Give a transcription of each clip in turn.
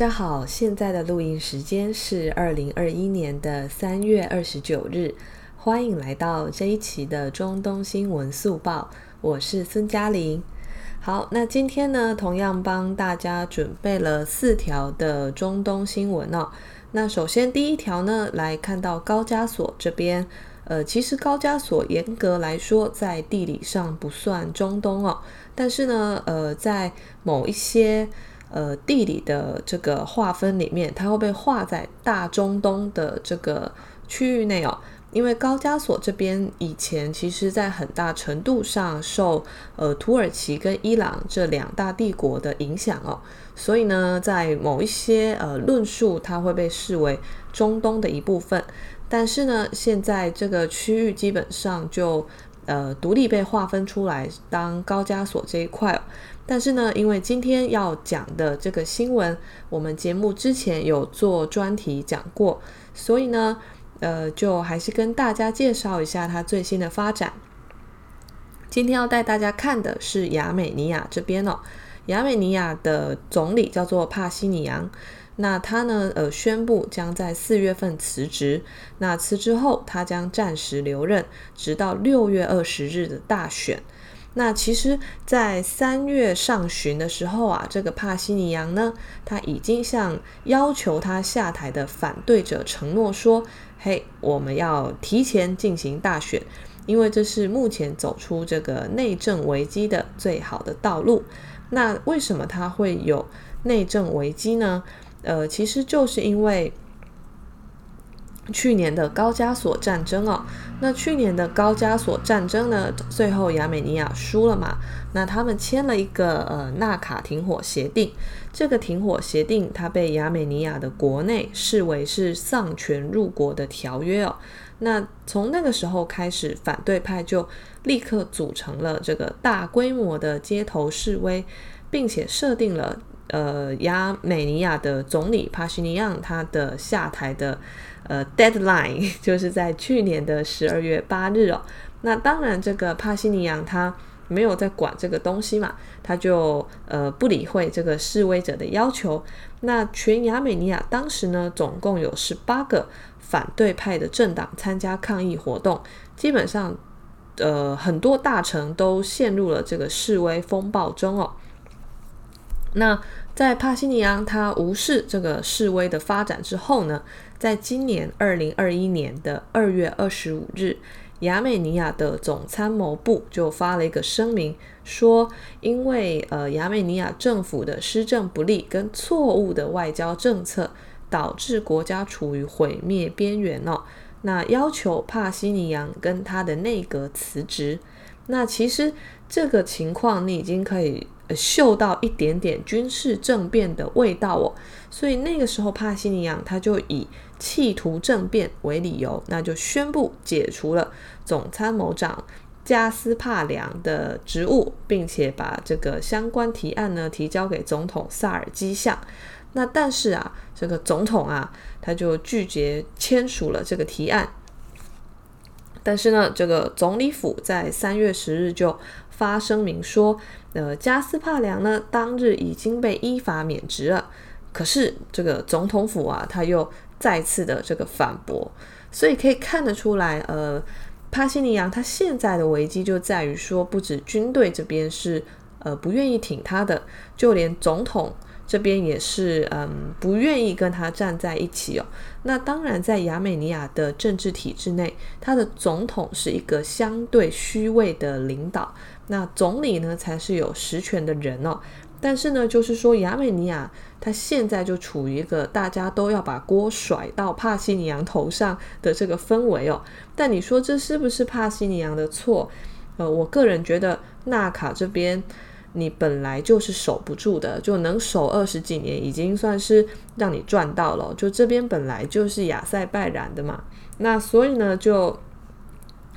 大家好，现在的录音时间是二零二一年的三月二十九日，欢迎来到这一期的中东新闻速报，我是孙嘉玲。好，那今天呢，同样帮大家准备了四条的中东新闻哦。那首先第一条呢，来看到高加索这边，呃，其实高加索严格来说在地理上不算中东哦，但是呢，呃，在某一些呃，地理的这个划分里面，它会被划在大中东的这个区域内哦。因为高加索这边以前其实在很大程度上受呃土耳其跟伊朗这两大帝国的影响哦，所以呢，在某一些呃论述，它会被视为中东的一部分。但是呢，现在这个区域基本上就呃独立被划分出来当高加索这一块。但是呢，因为今天要讲的这个新闻，我们节目之前有做专题讲过，所以呢，呃，就还是跟大家介绍一下它最新的发展。今天要带大家看的是亚美尼亚这边哦，亚美尼亚的总理叫做帕西尼扬，那他呢，呃，宣布将在四月份辞职，那辞职后他将暂时留任，直到六月二十日的大选。那其实，在三月上旬的时候啊，这个帕西尼扬呢，他已经向要求他下台的反对者承诺说：“嘿，我们要提前进行大选，因为这是目前走出这个内政危机的最好的道路。”那为什么他会有内政危机呢？呃，其实就是因为。去年的高加索战争哦，那去年的高加索战争呢，最后亚美尼亚输了嘛？那他们签了一个呃纳卡停火协定，这个停火协定它被亚美尼亚的国内视为是丧权入国的条约哦。那从那个时候开始，反对派就立刻组成了这个大规模的街头示威，并且设定了呃亚美尼亚的总理帕西尼扬他的下台的。呃，deadline 就是在去年的十二月八日哦。那当然，这个帕西尼扬他没有在管这个东西嘛，他就呃不理会这个示威者的要求。那全亚美尼亚当时呢，总共有十八个反对派的政党参加抗议活动，基本上呃很多大臣都陷入了这个示威风暴中哦。那在帕西尼昂他无视这个示威的发展之后呢，在今年二零二一年的二月二十五日，亚美尼亚的总参谋部就发了一个声明，说因为呃亚美尼亚政府的施政不力跟错误的外交政策，导致国家处于毁灭边缘哦。那要求帕西尼扬跟他的内阁辞职。那其实这个情况你已经可以。嗅到一点点军事政变的味道哦，所以那个时候帕西尼昂他就以企图政变为理由，那就宣布解除了总参谋长加斯帕良的职务，并且把这个相关提案呢提交给总统萨尔基相。那但是啊，这个总统啊，他就拒绝签署了这个提案。但是呢，这个总理府在三月十日就发声明说，呃，加斯帕良呢当日已经被依法免职了。可是这个总统府啊，他又再次的这个反驳，所以可以看得出来，呃，帕西尼扬他现在的危机就在于说，不止军队这边是呃不愿意挺他的，就连总统。这边也是，嗯，不愿意跟他站在一起哦。那当然，在亚美尼亚的政治体制内，他的总统是一个相对虚位的领导，那总理呢才是有实权的人哦。但是呢，就是说亚美尼亚他现在就处于一个大家都要把锅甩到帕西尼扬头上的这个氛围哦。但你说这是不是帕西尼扬的错？呃，我个人觉得纳卡这边。你本来就是守不住的，就能守二十几年，已经算是让你赚到了。就这边本来就是亚塞拜然的嘛，那所以呢，就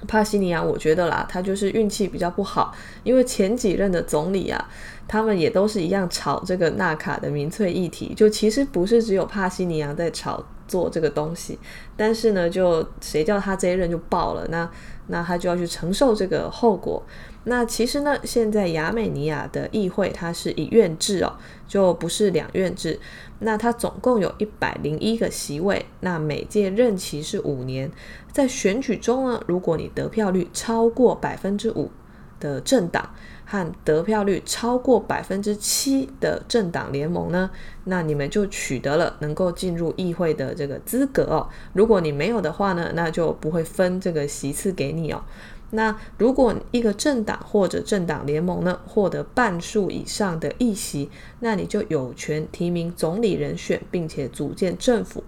帕西尼亚，我觉得啦，他就是运气比较不好，因为前几任的总理啊，他们也都是一样炒这个纳卡的民粹议题，就其实不是只有帕西尼亚在炒作这个东西，但是呢，就谁叫他这一任就爆了，那那他就要去承受这个后果。那其实呢，现在亚美尼亚的议会它是一院制哦，就不是两院制。那它总共有一百零一个席位，那每届任期是五年。在选举中呢，如果你得票率超过百分之五的政党和得票率超过百分之七的政党联盟呢，那你们就取得了能够进入议会的这个资格哦。如果你没有的话呢，那就不会分这个席次给你哦。那如果一个政党或者政党联盟呢，获得半数以上的议席，那你就有权提名总理人选，并且组建政府。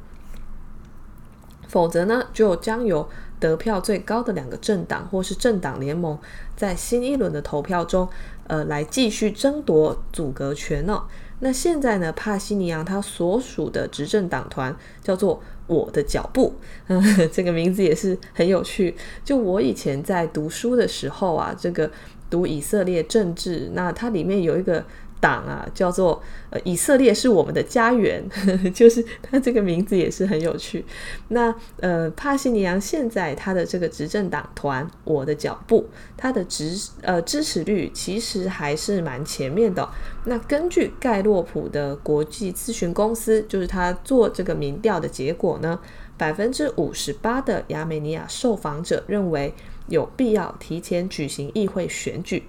否则呢，就将由得票最高的两个政党或是政党联盟，在新一轮的投票中，呃，来继续争夺组阁权哦。那现在呢，帕西尼扬他所属的执政党团叫做“我的脚步”，嗯，这个名字也是很有趣。就我以前在读书的时候啊，这个读以色列政治，那它里面有一个。党啊，叫做呃，以色列是我们的家园，就是他这个名字也是很有趣。那呃，帕西尼扬现在他的这个执政党团“我的脚步”，他的支呃支持率其实还是蛮前面的。那根据盖洛普的国际咨询公司，就是他做这个民调的结果呢，百分之五十八的亚美尼亚受访者认为有必要提前举行议会选举。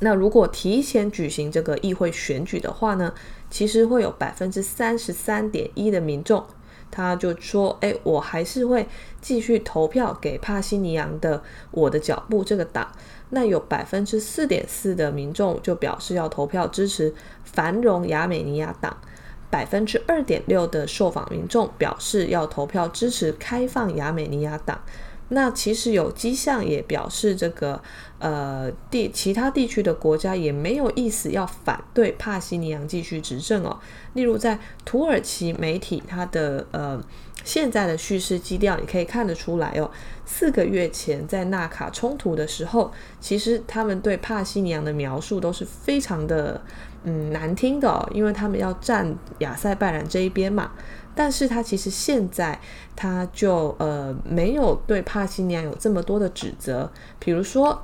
那如果提前举行这个议会选举的话呢，其实会有百分之三十三点一的民众，他就说：“哎，我还是会继续投票给帕西尼扬的我的脚步这个党。”那有百分之四点四的民众就表示要投票支持繁荣亚美尼亚党，百分之二点六的受访民众表示要投票支持开放亚美尼亚党。那其实有迹象也表示，这个呃地其他地区的国家也没有意思要反对帕西尼扬继续执政哦。例如在土耳其媒体，它的呃现在的叙事基调，你可以看得出来哦。四个月前在纳卡冲突的时候，其实他们对帕西尼扬的描述都是非常的嗯难听的，因为他们要站亚塞拜然这一边嘛。但是他其实现在他就呃没有对帕西尼扬有这么多的指责，比如说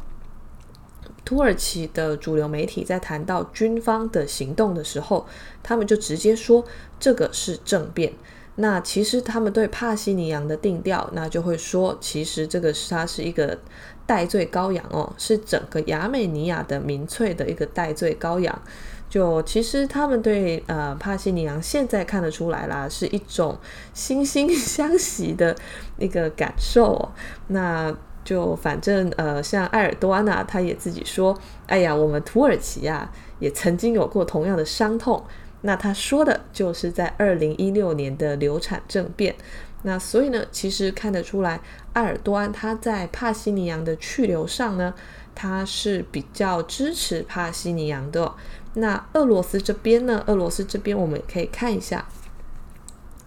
土耳其的主流媒体在谈到军方的行动的时候，他们就直接说这个是政变。那其实他们对帕西尼扬的定调，那就会说其实这个是他是一个代罪羔羊哦，是整个亚美尼亚的民粹的一个代罪羔羊。就其实他们对呃帕西尼扬现在看得出来啦，是一种惺惺相惜的那个感受哦。那就反正呃像埃尔多安啊，他也自己说，哎呀，我们土耳其啊也曾经有过同样的伤痛。那他说的就是在二零一六年的流产政变。那所以呢，其实看得出来，埃尔多安他在帕西尼扬的去留上呢，他是比较支持帕西尼扬的。那俄罗斯这边呢？俄罗斯这边我们可以看一下。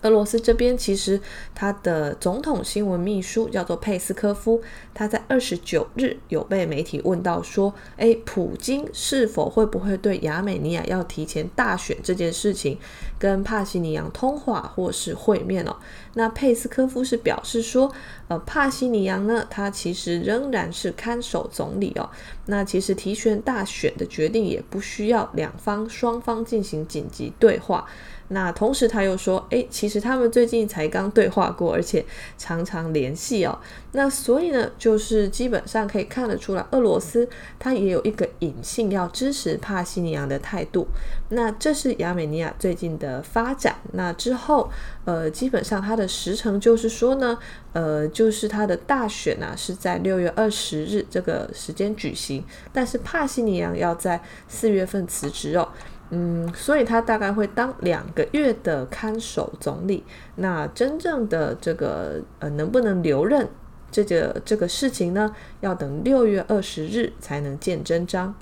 俄罗斯这边其实他的总统新闻秘书叫做佩斯科夫，他在二十九日有被媒体问到说：“诶，普京是否会不会对亚美尼亚要提前大选这件事情跟帕西尼扬通话或是会面哦？”那佩斯科夫是表示说：“呃，帕西尼扬呢，他其实仍然是看守总理哦。那其实提前大选的决定也不需要两方双方进行紧急对话。”那同时他又说，诶，其实他们最近才刚对话过，而且常常联系哦。那所以呢，就是基本上可以看得出来，俄罗斯它也有一个隐性要支持帕西尼扬的态度。那这是亚美尼亚最近的发展。那之后，呃，基本上它的时程就是说呢，呃，就是它的大选呢是在六月二十日这个时间举行，但是帕西尼扬要在四月份辞职哦。嗯，所以他大概会当两个月的看守总理。那真正的这个呃，能不能留任这个这个事情呢？要等六月二十日才能见真章。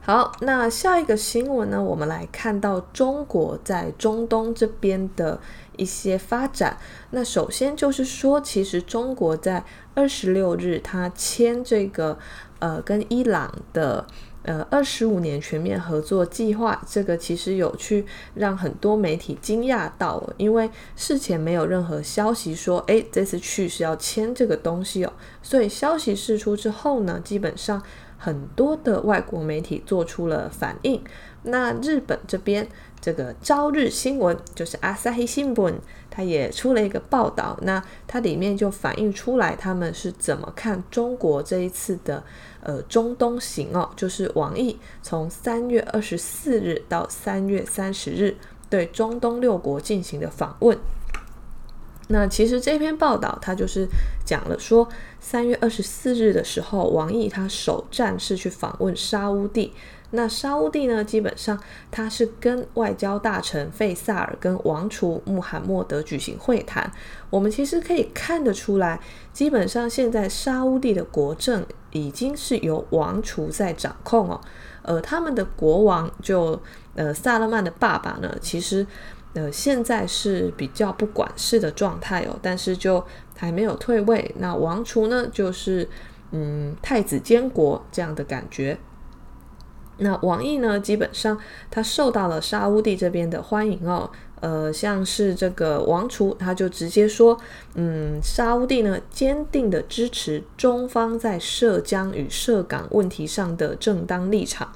好，那下一个新闻呢，我们来看到中国在中东这边的一些发展。那首先就是说，其实中国在二十六日，他签这个呃，跟伊朗的。呃，二十五年全面合作计划，这个其实有去让很多媒体惊讶到了，因为事前没有任何消息说，诶，这次去是要签这个东西哦。所以消息释出之后呢，基本上很多的外国媒体做出了反应。那日本这边。这个朝日新闻就是阿萨希新闻，它也出了一个报道。那它里面就反映出来，他们是怎么看中国这一次的呃中东行哦，就是王毅从三月二十四日到三月三十日对中东六国进行的访问。那其实这篇报道它就是讲了说，三月二十四日的时候，王毅他首站是去访问沙乌地。那沙乌地呢，基本上他是跟外交大臣费萨尔跟王储穆罕默德举行会谈。我们其实可以看得出来，基本上现在沙乌地的国政已经是由王储在掌控哦。呃，他们的国王就呃萨勒曼的爸爸呢，其实呃现在是比较不管事的状态哦，但是就还没有退位。那王储呢，就是嗯太子监国这样的感觉。那王毅呢，基本上他受到了沙乌地这边的欢迎哦。呃，像是这个王储，他就直接说，嗯，沙乌地呢坚定的支持中方在涉疆与涉港问题上的正当立场。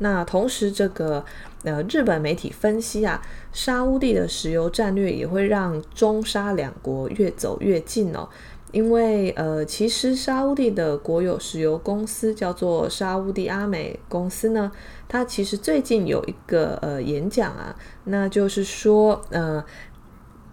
那同时，这个呃日本媒体分析啊，沙乌地的石油战略也会让中沙两国越走越近哦。因为呃，其实沙乌地的国有石油公司叫做沙乌地阿美公司呢，它其实最近有一个呃演讲啊，那就是说呃，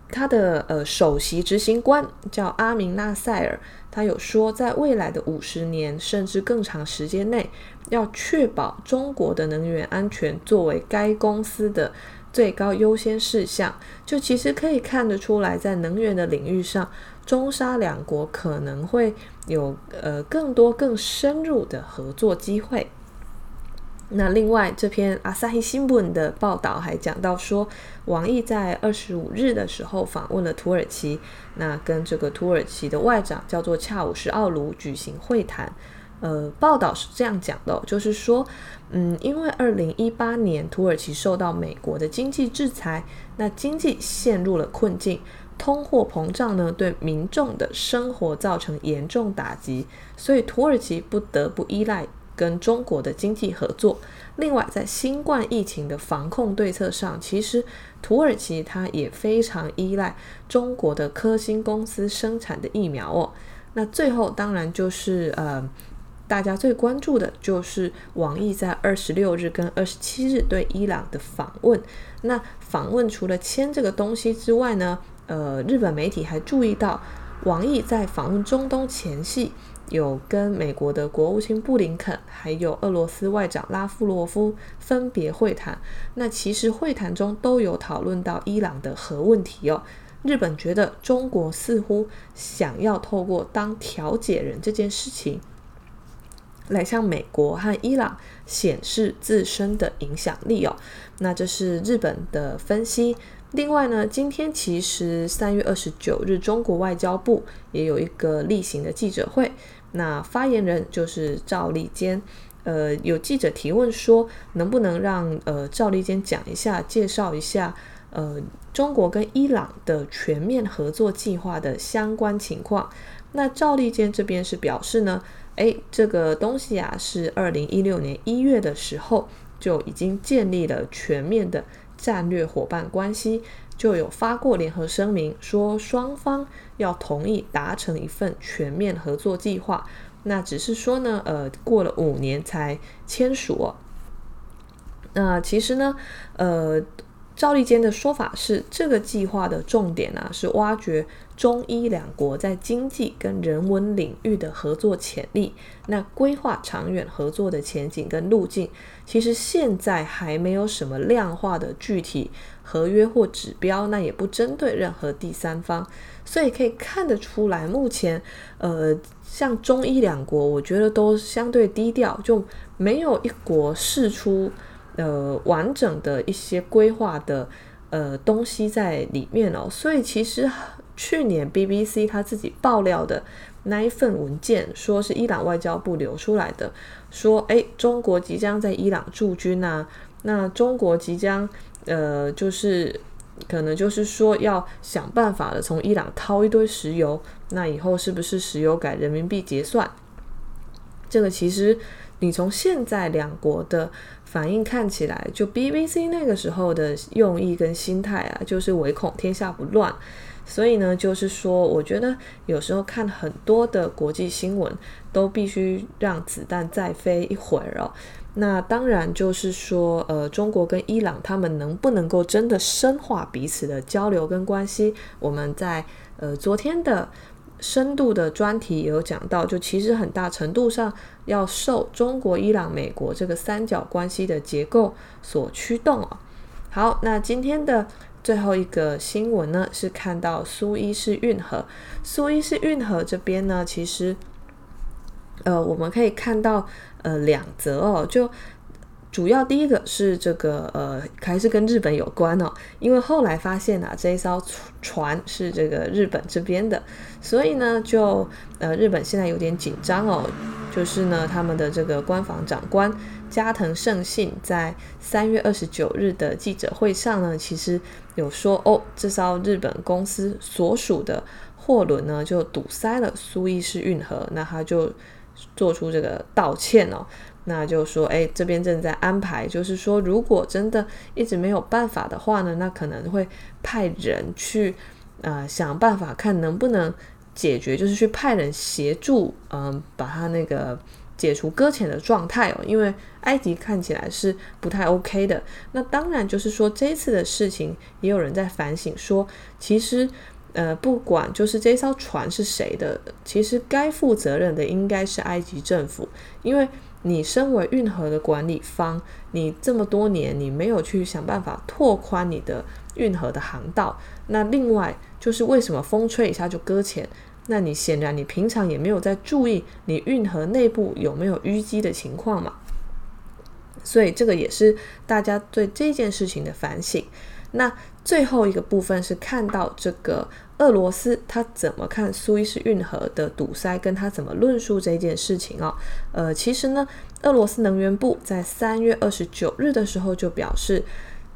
它的呃首席执行官叫阿明纳塞尔，他有说在未来的五十年甚至更长时间内，要确保中国的能源安全作为该公司的最高优先事项。就其实可以看得出来，在能源的领域上。中沙两国可能会有呃更多更深入的合作机会。那另外这篇阿萨希新闻的报道还讲到说，王毅在二十五日的时候访问了土耳其，那跟这个土耳其的外长叫做恰武什奥卢举行会谈。呃，报道是这样讲的，就是说，嗯，因为二零一八年土耳其受到美国的经济制裁，那经济陷入了困境。通货膨胀呢，对民众的生活造成严重打击，所以土耳其不得不依赖跟中国的经济合作。另外，在新冠疫情的防控对策上，其实土耳其它也非常依赖中国的科兴公司生产的疫苗哦。那最后，当然就是呃，大家最关注的就是王毅在二十六日跟二十七日对伊朗的访问。那访问除了签这个东西之外呢，呃，日本媒体还注意到，王毅在访问中东前夕，有跟美国的国务卿布林肯，还有俄罗斯外长拉夫罗夫分别会谈。那其实会谈中都有讨论到伊朗的核问题哦。日本觉得中国似乎想要透过当调解人这件事情，来向美国和伊朗显示自身的影响力哦。那这是日本的分析。另外呢，今天其实三月二十九日，中国外交部也有一个例行的记者会。那发言人就是赵立坚。呃，有记者提问说，能不能让呃赵立坚讲一下，介绍一下呃中国跟伊朗的全面合作计划的相关情况？那赵立坚这边是表示呢，诶，这个东西啊，是二零一六年一月的时候就已经建立了全面的。战略伙伴关系就有发过联合声明，说双方要同意达成一份全面合作计划。那只是说呢，呃，过了五年才签署。那其实呢，呃，赵立坚的说法是，这个计划的重点啊，是挖掘中伊两国在经济跟人文领域的合作潜力，那规划长远合作的前景跟路径。其实现在还没有什么量化的具体合约或指标，那也不针对任何第三方，所以可以看得出来，目前呃，像中伊两国，我觉得都相对低调，就没有一国释出呃完整的一些规划的呃东西在里面哦，所以其实去年 BBC 他自己爆料的那一份文件，说是伊朗外交部流出来的，说诶，中国即将在伊朗驻军啊，那中国即将呃就是可能就是说要想办法的从伊朗掏一堆石油，那以后是不是石油改人民币结算？这个其实你从现在两国的反应看起来，就 BBC 那个时候的用意跟心态啊，就是唯恐天下不乱。所以呢，就是说，我觉得有时候看很多的国际新闻，都必须让子弹再飞一会儿哦。那当然就是说，呃，中国跟伊朗他们能不能够真的深化彼此的交流跟关系？我们在呃昨天的深度的专题有讲到，就其实很大程度上要受中国、伊朗、美国这个三角关系的结构所驱动哦。好，那今天的。最后一个新闻呢，是看到苏伊士运河。苏伊士运河这边呢，其实，呃，我们可以看到，呃，两则哦，就主要第一个是这个，呃，还是跟日本有关哦，因为后来发现啊，这一艘船是这个日本这边的，所以呢，就呃，日本现在有点紧张哦，就是呢，他们的这个官房长官。加藤胜信在三月二十九日的记者会上呢，其实有说哦，这艘日本公司所属的货轮呢就堵塞了苏伊士运河，那他就做出这个道歉哦，那就说哎，这边正在安排，就是说如果真的一直没有办法的话呢，那可能会派人去呃想办法看能不能解决，就是去派人协助，嗯、把他那个。解除搁浅的状态哦，因为埃及看起来是不太 OK 的。那当然就是说，这次的事情也有人在反省说，其实呃，不管就是这艘船是谁的，其实该负责任的应该是埃及政府，因为你身为运河的管理方，你这么多年你没有去想办法拓宽你的运河的航道。那另外就是为什么风吹一下就搁浅？那你显然你平常也没有在注意你运河内部有没有淤积的情况嘛，所以这个也是大家对这件事情的反省。那最后一个部分是看到这个俄罗斯他怎么看苏伊士运河的堵塞，跟他怎么论述这件事情哦。呃，其实呢，俄罗斯能源部在三月二十九日的时候就表示，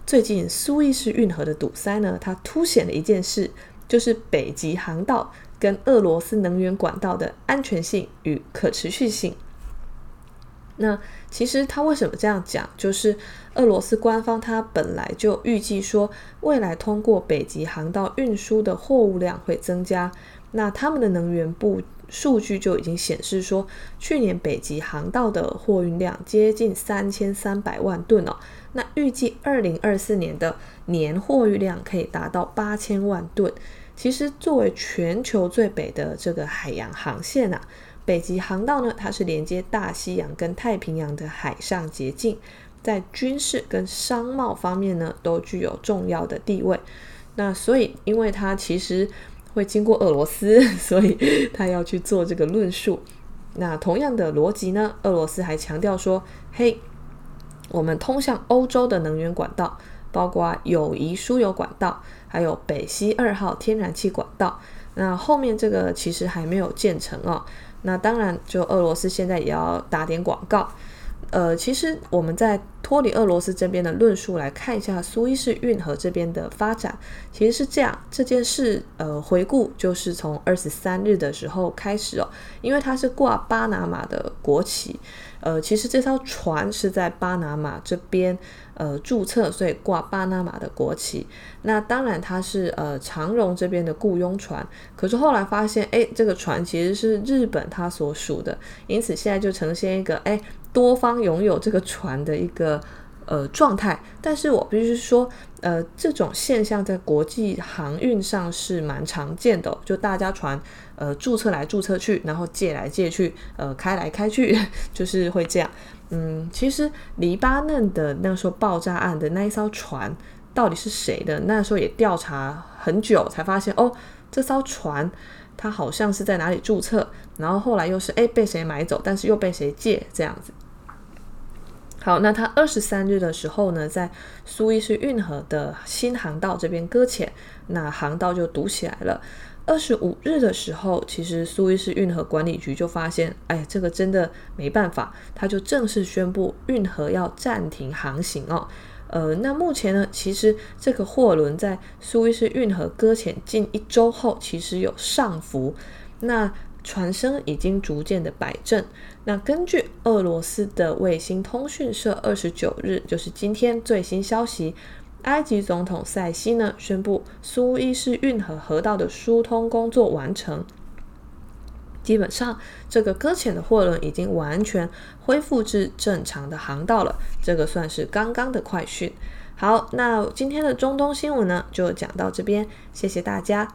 最近苏伊士运河的堵塞呢，它凸显了一件事，就是北极航道。跟俄罗斯能源管道的安全性与可持续性。那其实他为什么这样讲？就是俄罗斯官方他本来就预计说，未来通过北极航道运输的货物量会增加。那他们的能源部数据就已经显示说，去年北极航道的货运量接近三千三百万吨哦。那预计二零二四年的年货运量可以达到八千万吨。其实，作为全球最北的这个海洋航线啊，北极航道呢，它是连接大西洋跟太平洋的海上捷径，在军事跟商贸方面呢，都具有重要的地位。那所以，因为它其实会经过俄罗斯，所以它要去做这个论述。那同样的逻辑呢，俄罗斯还强调说：“嘿，我们通向欧洲的能源管道。”包括友谊输油管道，还有北溪二号天然气管道。那后面这个其实还没有建成哦。那当然，就俄罗斯现在也要打点广告。呃，其实我们在脱离俄罗斯这边的论述来看一下苏伊士运河这边的发展，其实是这样。这件事，呃，回顾就是从二十三日的时候开始哦，因为它是挂巴拿马的国旗。呃，其实这艘船是在巴拿马这边呃注册，所以挂巴拿马的国旗。那当然它是呃长荣这边的雇佣船，可是后来发现，哎，这个船其实是日本它所属的，因此现在就呈现一个哎多方拥有这个船的一个呃状态。但是我必须说，呃，这种现象在国际航运上是蛮常见的，就大家船。呃，注册来注册去，然后借来借去，呃，开来开去，就是会这样。嗯，其实黎巴嫩的那时候爆炸案的那一艘船到底是谁的？那时候也调查很久，才发现哦，这艘船它好像是在哪里注册，然后后来又是诶被谁买走，但是又被谁借这样子。好，那它二十三日的时候呢，在苏伊士运河的新航道这边搁浅，那航道就堵起来了。二十五日的时候，其实苏伊士运河管理局就发现，哎，这个真的没办法，他就正式宣布运河要暂停航行哦。呃，那目前呢，其实这个货轮在苏伊士运河搁浅近一周后，其实有上浮，那船身已经逐渐的摆正。那根据俄罗斯的卫星通讯社二十九日，就是今天最新消息。埃及总统塞西呢宣布，苏伊士运河河道的疏通工作完成，基本上这个搁浅的货轮已经完全恢复至正常的航道了。这个算是刚刚的快讯。好，那今天的中东新闻呢就讲到这边，谢谢大家。